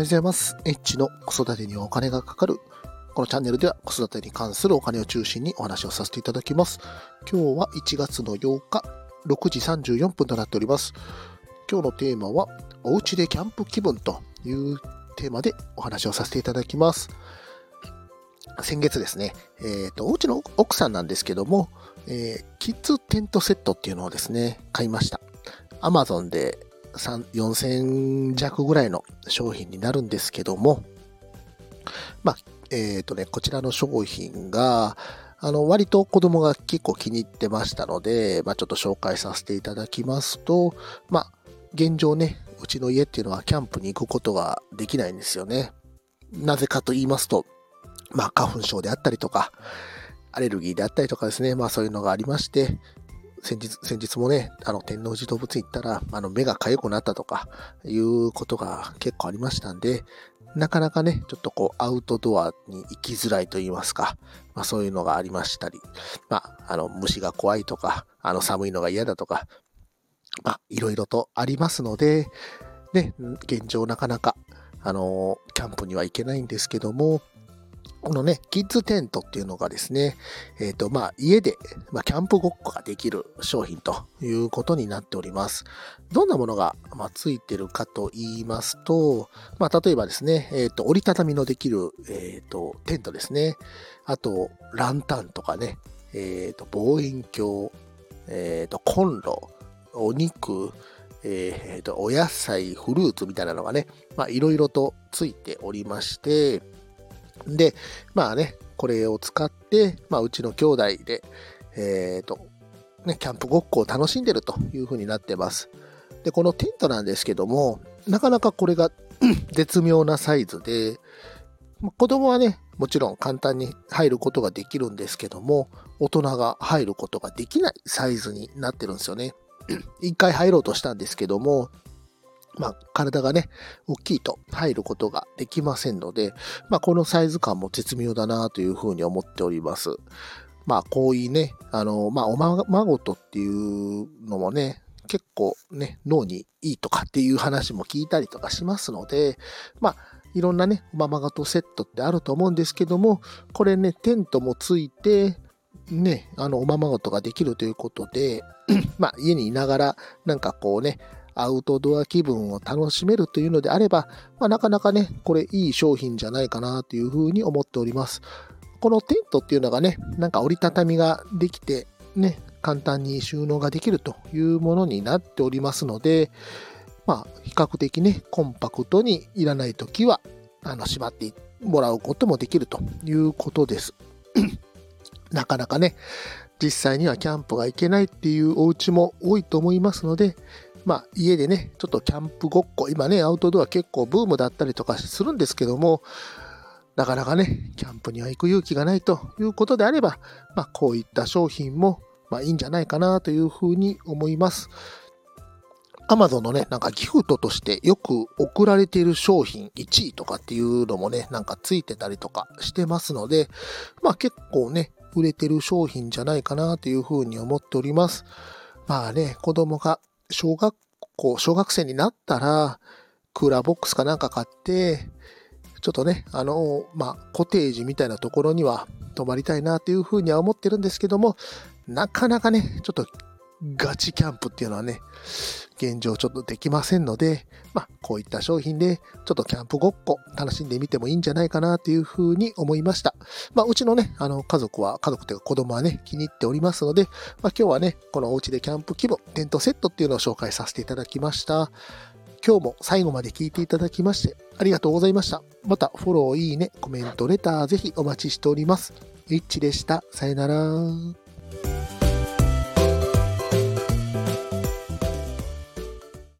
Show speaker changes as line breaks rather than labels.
はようございます。エッチの子育てにお金がかかる。このチャンネルでは子育てに関するお金を中心にお話をさせていただきます。今日は1月の8日、6時34分となっております。今日のテーマは、おうちでキャンプ気分というテーマでお話をさせていただきます。先月ですね、えっ、と、おうちの奥さんなんですけども、えーキッズテントセットっていうのをですね、買いました。アマゾンで4000弱ぐらいの商品になるんですけども、まあ、えっ、とね、こちらの商品が、あの、割と子供が結構気に入ってましたので、まあ、ちょっと紹介させていただきますと、まあ、現状ね、うちの家っていうのはキャンプに行くことができないんですよね。なぜかと言いますと、まあ、花粉症であったりとか、アレルギーであったりとかですね、まあそういうのがありまして、先日、先日もね、あの、天王寺動物園行ったら、あの、目が痒くなったとか、いうことが結構ありましたんで、なかなかね、ちょっとこう、アウトドアに行きづらいと言いますか、まあそういうのがありましたり、まあ、あの、虫が怖いとか、あの、寒いのが嫌だとか、まあ、いろいろとありますので、ね、現状なかなか、あの、キャンプには行けないんですけども、このね、キッズテントっていうのがですね、えっ、と、まあ、家で、まあ、キャンプごっこができる商品ということになっております。どんなものが、まあ、ついてるかと言いますと、まあ、例えばですね、えっ、と、折りたたみのできる、えっ、と、テントですね。あと、ランタンとかね、えっ、と、望遠鏡、えっ、と、コンロ、お肉、えっ、と、お野菜、フルーツみたいなのがね、まあ、いろいろとついておりまして、で、まあね、これを使って、まあ、うちの兄弟で、えっ、と、ね、キャンプごっこを楽しんでるという風になってます。で、このテントなんですけども、なかなかこれが絶妙なサイズで、ま子供はね、もちろん簡単に入ることができるんですけども、大人が入ることができないサイズになってるんですよね。一回入ろうとしたんですけども、まあ、体がね、大きいと入ることができませんので、まあ、このサイズ感も絶妙だなというふうに思っております。まあ、こういうね、あの、まあ、おままごとっていうのもね、結構ね、脳にいいとかっていう話も聞いたりとかしますので、まあ、いろんなね、おままごとセットってあると思うんですけども、これね、テントもついて、ね、あの、おままごとができるということで、まあ、家にいながら、なんかこうね、アウトドア気分を楽しめるというのであれば、まあ、なかなかね、これいい商品じゃないかなというふうに思っております。このテントっていうのがね、なんか折りたたみができて、ね、簡単に収納ができるというものになっておりますので、まあ、比較的ね、コンパクトにいらないときは、あの、しまってもらうこともできるということです。なかなかね、実際にはキャンプが行けないっていうお家も多いと思いますので、まあ、家でね、ちょっとキャンプごっこ、今ね、アウトドア結構ブームだったりとかするんですけども、なかなかね、キャンプには行く勇気がないということであれば、まあ、こういった商品も、まあ、いいんじゃないかなというふうに思います。Amazon のね、なんかギフトとしてよく送られている商品1位とかっていうのもね、なんかついてたりとかしてますので、まあ結構ね、売れてる商品じゃないかなというふうに思っております。まあね、子供が小学校、小学生になったら、クーラーボックスかなんか買って、ちょっとね、あの、まあ、コテージみたいなところには泊まりたいなというふうには思ってるんですけども、なかなかね、ちょっとガチキャンプっていうのはね、現状ちょっとできませんので、まあ、こういった商品で、ちょっとキャンプごっこ楽しんでみてもいいんじゃないかなというふうに思いました。まあ、うちのね、あの、家族は、家族というか子供はね、気に入っておりますので、まあ、今日はね、このお家でキャンプ気分、テントセットっていうのを紹介させていただきました。今日も最後まで聞いていただきまして、ありがとうございました。また、フォロー、いいね、コメント、レター、ぜひお待ちしております。イッチでした。さよなら。